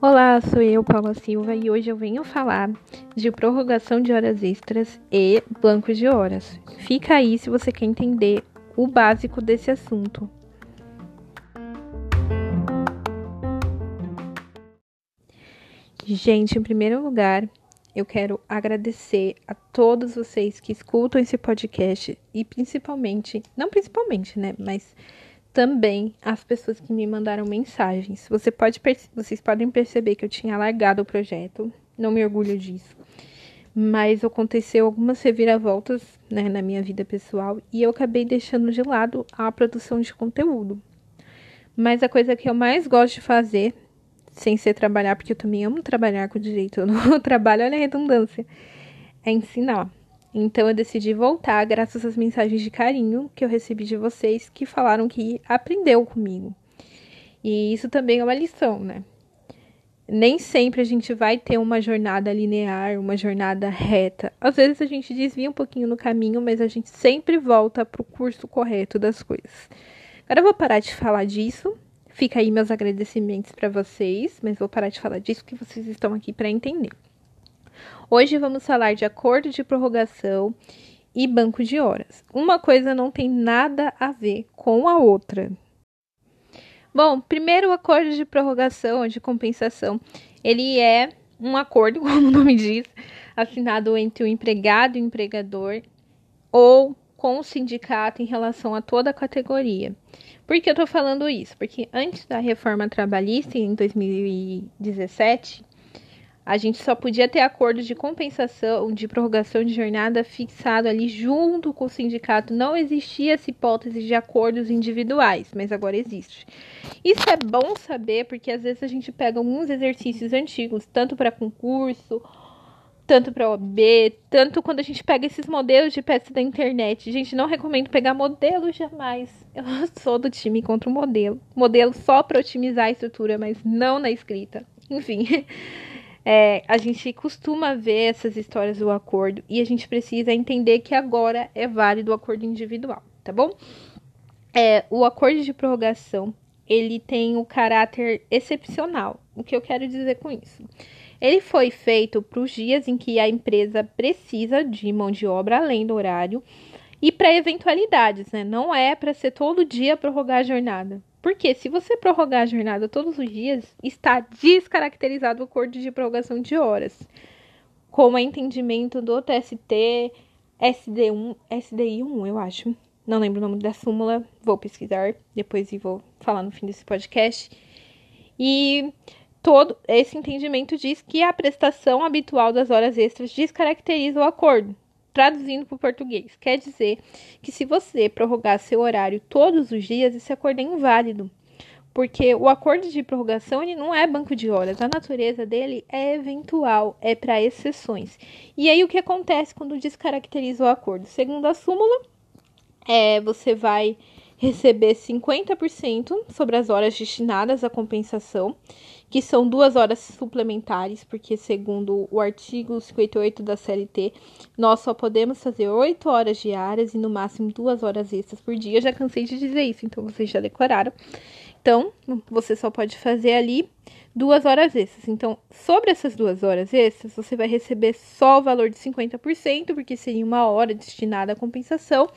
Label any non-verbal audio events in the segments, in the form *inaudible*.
Olá, sou eu, Paula Silva, e hoje eu venho falar de prorrogação de horas extras e banco de horas. Fica aí se você quer entender o básico desse assunto. Gente, em primeiro lugar, eu quero agradecer a todos vocês que escutam esse podcast e principalmente, não principalmente, né, mas também as pessoas que me mandaram mensagens. Você pode vocês podem perceber que eu tinha largado o projeto, não me orgulho disso. Mas aconteceu algumas reviravoltas né, na minha vida pessoal e eu acabei deixando de lado a produção de conteúdo. Mas a coisa que eu mais gosto de fazer, sem ser trabalhar, porque eu também amo trabalhar com direito, não *laughs* trabalho, olha a redundância, é ensinar. Então eu decidi voltar graças às mensagens de carinho que eu recebi de vocês que falaram que aprendeu comigo. E isso também é uma lição, né? Nem sempre a gente vai ter uma jornada linear, uma jornada reta. Às vezes a gente desvia um pouquinho no caminho, mas a gente sempre volta para o curso correto das coisas. Agora eu vou parar de falar disso. Fica aí meus agradecimentos para vocês, mas vou parar de falar disso que vocês estão aqui para entender. Hoje vamos falar de acordo de prorrogação e banco de horas. Uma coisa não tem nada a ver com a outra. Bom, primeiro o acordo de prorrogação ou de compensação, ele é um acordo, *laughs* como o nome diz, assinado entre o empregado e o empregador ou com o sindicato em relação a toda a categoria. Por que eu estou falando isso? Porque antes da reforma trabalhista, em 2017, a gente só podia ter acordos de compensação, de prorrogação de jornada fixado ali junto com o sindicato. Não existia essa hipótese de acordos individuais, mas agora existe. Isso é bom saber porque às vezes a gente pega alguns exercícios antigos, tanto para concurso, tanto para OB, tanto quando a gente pega esses modelos de peça da internet. Gente, não recomendo pegar modelo jamais. *laughs* Eu sou do time contra o modelo. Modelo só para otimizar a estrutura, mas não na escrita. Enfim. *laughs* É, a gente costuma ver essas histórias do acordo e a gente precisa entender que agora é válido o acordo individual, tá bom? É, o acordo de prorrogação ele tem o caráter excepcional. O que eu quero dizer com isso? Ele foi feito para os dias em que a empresa precisa de mão de obra além do horário e para eventualidades, né? Não é para ser todo dia prorrogar a jornada. Porque se você prorrogar a jornada todos os dias, está descaracterizado o acordo de prorrogação de horas, como é entendimento do TST SD1, SDI1, eu acho. Não lembro o nome da súmula, vou pesquisar depois e vou falar no fim desse podcast. E todo esse entendimento diz que a prestação habitual das horas extras descaracteriza o acordo. Traduzindo para o português, quer dizer que se você prorrogar seu horário todos os dias, esse acordo é inválido. Porque o acordo de prorrogação ele não é banco de horas, a natureza dele é eventual, é para exceções. E aí o que acontece quando descaracteriza o acordo? Segundo a súmula, é, você vai receber 50% sobre as horas destinadas à compensação, que são duas horas suplementares, porque segundo o artigo 58 da CLT, nós só podemos fazer oito horas diárias e no máximo duas horas extras por dia. Eu já cansei de dizer isso, então vocês já decoraram. Então, você só pode fazer ali duas horas extras. Então, sobre essas duas horas extras, você vai receber só o valor de 50%, porque seria uma hora destinada à compensação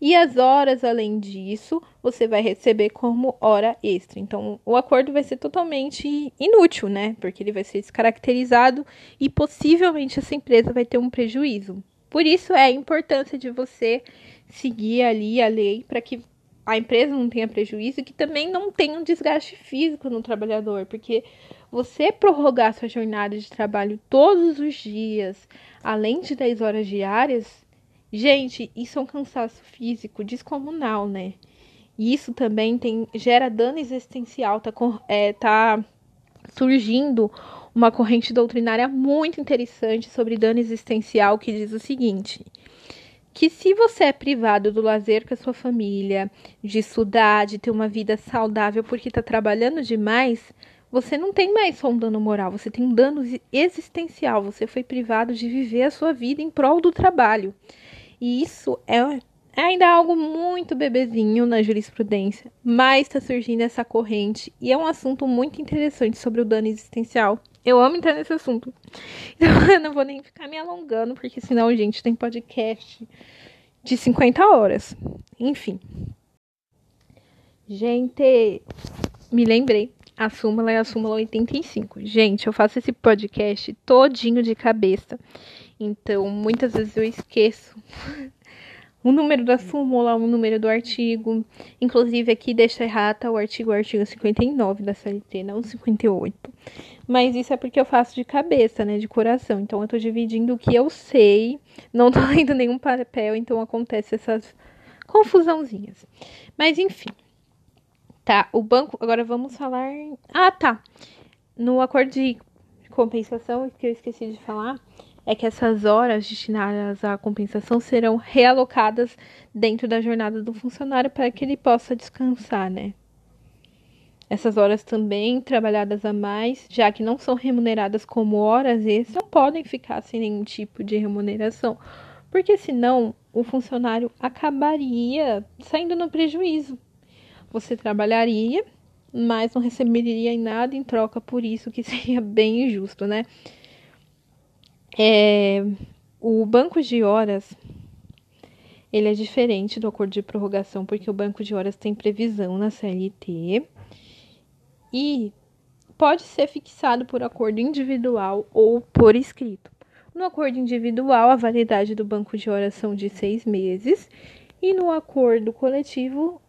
e as horas além disso você vai receber como hora extra. Então, o acordo vai ser totalmente inútil, né? Porque ele vai ser descaracterizado e possivelmente essa empresa vai ter um prejuízo. Por isso é a importância de você seguir ali a lei para que a empresa não tenha prejuízo e que também não tenha um desgaste físico no trabalhador, porque você prorrogar sua jornada de trabalho todos os dias, além de 10 horas diárias, Gente, isso é um cansaço físico descomunal, né? E isso também tem, gera dano existencial, tá, é, tá surgindo uma corrente doutrinária muito interessante sobre dano existencial que diz o seguinte: que se você é privado do lazer com a sua família, de estudar, de ter uma vida saudável porque está trabalhando demais, você não tem mais só um dano moral, você tem um dano existencial. Você foi privado de viver a sua vida em prol do trabalho. E isso é, É ainda algo muito bebezinho na jurisprudência, mas está surgindo essa corrente e é um assunto muito interessante sobre o dano existencial. Eu amo entrar nesse assunto. *laughs* Então eu não vou nem ficar me alongando, porque senão, gente, tem podcast de 50 horas. Enfim. Gente, me lembrei. A súmula é a súmula 85. Gente, eu faço esse podcast todinho de cabeça. Então, muitas vezes eu esqueço *laughs* o número da súmula, o número do artigo. Inclusive, aqui deixa errata o artigo, o artigo 59 da CLT, não 58. Mas isso é porque eu faço de cabeça, né? De coração. Então, eu tô dividindo o que eu sei, não tô *laughs* lendo nenhum papel, então acontece essas confusãozinhas. Mas, enfim. Tá, o banco. Agora vamos falar. Ah, tá. No acordo de compensação, que eu esqueci de falar é que essas horas destinadas à compensação serão realocadas dentro da jornada do funcionário para que ele possa descansar, né? Essas horas também trabalhadas a mais, já que não são remuneradas como horas extras, não podem ficar sem nenhum tipo de remuneração, porque senão o funcionário acabaria saindo no prejuízo. Você trabalharia, mas não receberia nada em troca por isso, que *laughs* seria bem injusto, né? É, o banco de horas ele é diferente do acordo de prorrogação, porque o banco de horas tem previsão na CLT e pode ser fixado por acordo individual ou por escrito. No acordo individual, a validade do banco de horas são de seis meses e no acordo coletivo,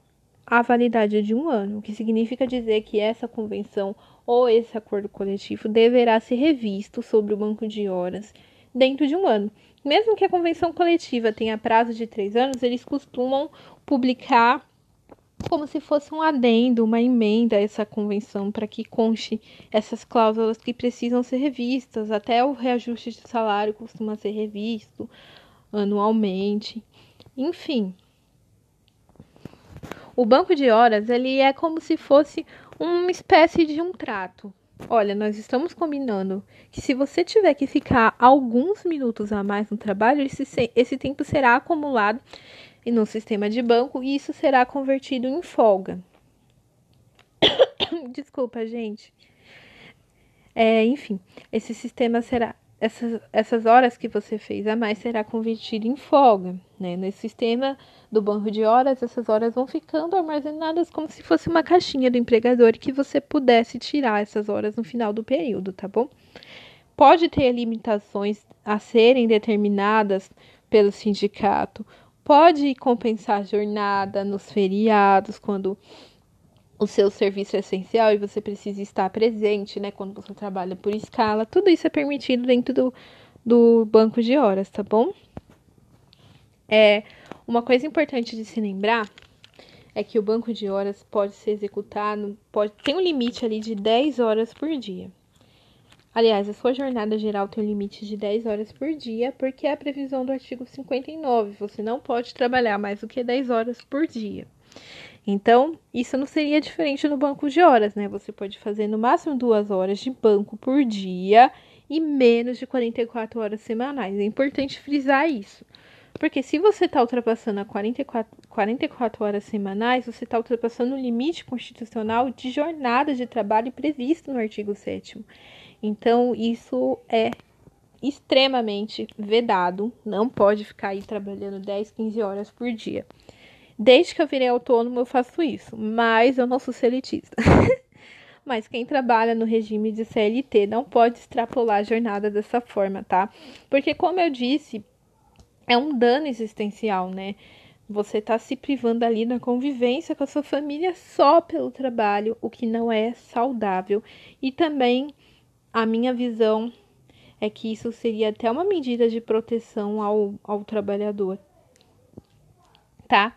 a validade é de um ano, o que significa dizer que essa convenção ou esse acordo coletivo deverá ser revisto sobre o banco de horas dentro de um ano. Mesmo que a convenção coletiva tenha prazo de três anos, eles costumam publicar como se fosse um adendo, uma emenda a essa convenção, para que conste essas cláusulas que precisam ser revistas. Até o reajuste de salário costuma ser revisto anualmente. Enfim, o banco de horas ele é como se fosse uma espécie de um trato. Olha, nós estamos combinando que se você tiver que ficar alguns minutos a mais no trabalho, esse, esse tempo será acumulado no sistema de banco e isso será convertido em folga. *coughs* Desculpa, gente. É, enfim, esse sistema será essas, essas horas que você fez a mais será convertido em folga. Né? Nesse sistema do banco de horas, essas horas vão ficando armazenadas como se fosse uma caixinha do empregador que você pudesse tirar essas horas no final do período, tá bom? Pode ter limitações a serem determinadas pelo sindicato, pode compensar jornada nos feriados, quando o seu serviço é essencial e você precisa estar presente, né? Quando você trabalha por escala, tudo isso é permitido dentro do, do banco de horas, tá bom? É, uma coisa importante de se lembrar é que o banco de horas pode ser executado, pode tem um limite ali de 10 horas por dia. Aliás, a sua jornada geral tem um limite de 10 horas por dia, porque é a previsão do artigo 59. Você não pode trabalhar mais do que 10 horas por dia. Então, isso não seria diferente no banco de horas, né? Você pode fazer no máximo duas horas de banco por dia e menos de 44 horas semanais. É importante frisar isso. Porque se você está ultrapassando a 44, 44 horas semanais, você está ultrapassando o limite constitucional de jornada de trabalho previsto no artigo 7. Então, isso é extremamente vedado. Não pode ficar aí trabalhando 10, 15 horas por dia. Desde que eu virei autônomo, eu faço isso, mas eu não sou seletista. *laughs* mas quem trabalha no regime de CLT não pode extrapolar a jornada dessa forma, tá? Porque, como eu disse, é um dano existencial, né? Você tá se privando ali da convivência com a sua família só pelo trabalho, o que não é saudável. E também a minha visão é que isso seria até uma medida de proteção ao, ao trabalhador, tá?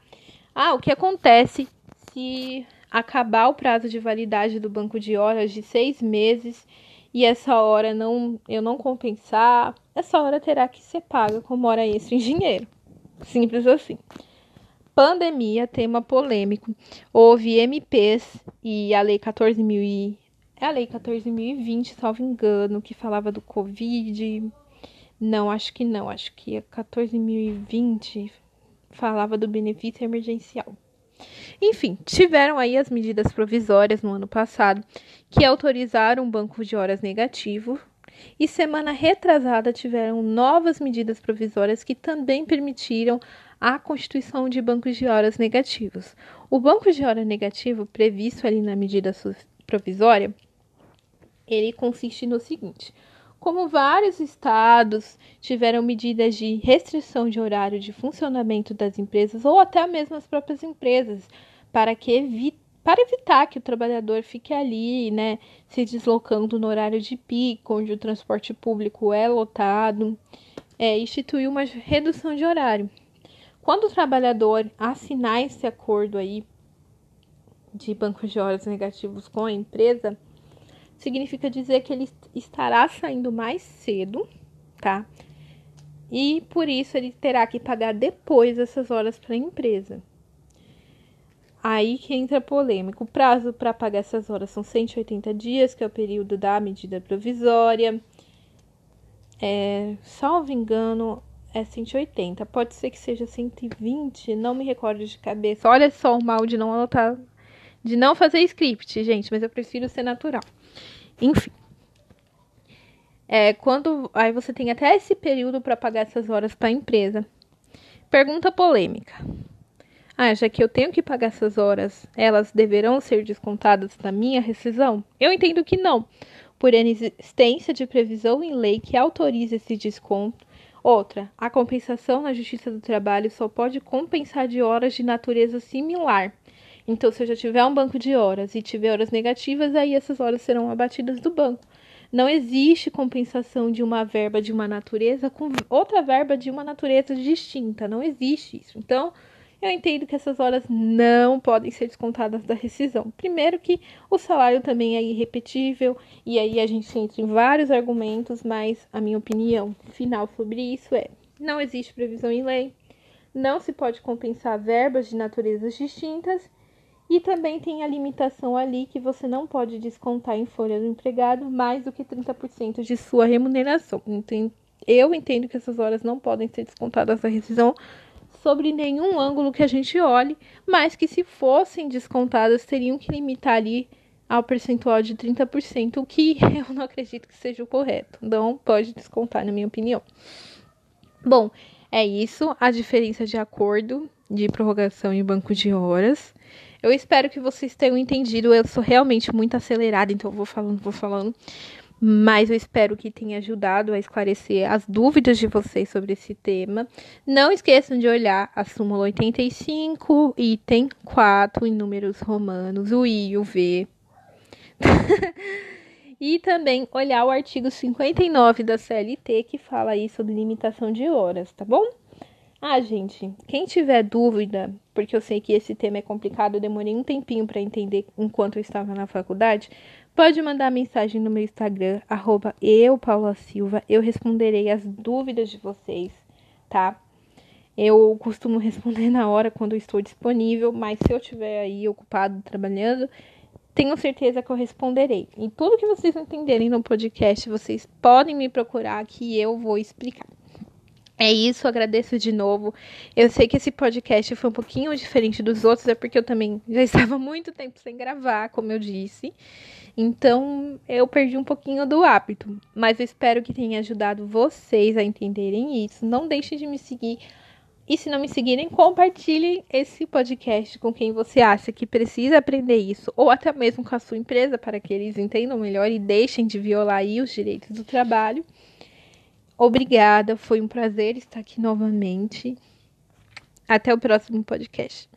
Ah, o que acontece se acabar o prazo de validade do banco de horas de seis meses e essa hora não eu não compensar, essa hora terá que ser paga como hora extra em dinheiro. Simples assim. Pandemia, tema polêmico. Houve MPs e a lei 14.000 e é a lei 14.020, salvo engano, que falava do Covid. Não, acho que não. Acho que é 14.020 falava do benefício emergencial. Enfim, tiveram aí as medidas provisórias no ano passado que autorizaram o banco de horas negativo e semana retrasada tiveram novas medidas provisórias que também permitiram a constituição de bancos de horas negativos. O banco de hora negativo previsto ali na medida provisória, ele consiste no seguinte: como vários estados tiveram medidas de restrição de horário de funcionamento das empresas ou até mesmo as próprias empresas, para que evite para evitar que o trabalhador fique ali, né, se deslocando no horário de pico, onde o transporte público é lotado, é, instituiu uma redução de horário. Quando o trabalhador assinar esse acordo aí de bancos de horas negativos com a empresa, significa dizer que ele estará saindo mais cedo, tá? E por isso ele terá que pagar depois essas horas para a empresa. Aí que entra polêmico. O prazo para pagar essas horas são 180 dias, que é o período da medida provisória. É, salvo engano, é 180. Pode ser que seja 120, não me recordo de cabeça. Olha só o mal de não anotar, de não fazer script, gente, mas eu prefiro ser natural. Enfim. É, quando aí você tem até esse período para pagar essas horas para a empresa. Pergunta polêmica. Ah, já que eu tenho que pagar essas horas, elas deverão ser descontadas da minha rescisão? Eu entendo que não, por inexistência de previsão em lei que autorize esse desconto. Outra, a compensação na Justiça do Trabalho só pode compensar de horas de natureza similar. Então, se eu já tiver um banco de horas e tiver horas negativas, aí essas horas serão abatidas do banco. Não existe compensação de uma verba de uma natureza com outra verba de uma natureza distinta. Não existe isso. Então, eu entendo que essas horas não podem ser descontadas da rescisão. Primeiro que o salário também é irrepetível, e aí a gente entra em vários argumentos, mas a minha opinião final sobre isso é: não existe previsão em lei, não se pode compensar verbas de naturezas distintas, e também tem a limitação ali que você não pode descontar em folha do empregado mais do que 30% de sua remuneração. Então, eu entendo que essas horas não podem ser descontadas da rescisão sobre nenhum ângulo que a gente olhe, mas que se fossem descontadas teriam que limitar ali ao percentual de 30%, o que *laughs* eu não acredito que seja o correto. Não pode descontar, na minha opinião. Bom, é isso, a diferença de acordo de prorrogação e banco de horas. Eu espero que vocês tenham entendido. Eu sou realmente muito acelerada, então eu vou falando, vou falando mas eu espero que tenha ajudado a esclarecer as dúvidas de vocês sobre esse tema. Não esqueçam de olhar a súmula 85, item 4, em números romanos, o I e o V. *laughs* e também olhar o artigo 59 da CLT, que fala aí sobre limitação de horas, tá bom? Ah, gente, quem tiver dúvida, porque eu sei que esse tema é complicado, eu demorei um tempinho para entender enquanto eu estava na faculdade, pode mandar mensagem no meu Instagram, arroba eu, Paula Silva. Eu responderei as dúvidas de vocês, tá? Eu costumo *laughs* responder na hora quando eu estou disponível, mas se eu estiver aí ocupado trabalhando, tenho certeza que eu responderei. E tudo que vocês entenderem no podcast, vocês podem me procurar que eu vou explicar. É isso, agradeço de novo. Eu sei que esse podcast foi um pouquinho diferente dos outros, é porque eu também já *laughs* estava muito tempo sem gravar, como eu disse. Então, eu perdi um pouquinho do hábito, mas eu espero que tenha ajudado vocês a entenderem isso. Não deixem de me seguir. E se não me seguirem, compartilhem esse podcast com quem você acha que precisa aprender isso, ou até mesmo com a sua empresa, para que eles entendam melhor e deixem de violar os direitos do trabalho. Obrigada, foi um prazer estar aqui novamente. Até o próximo podcast.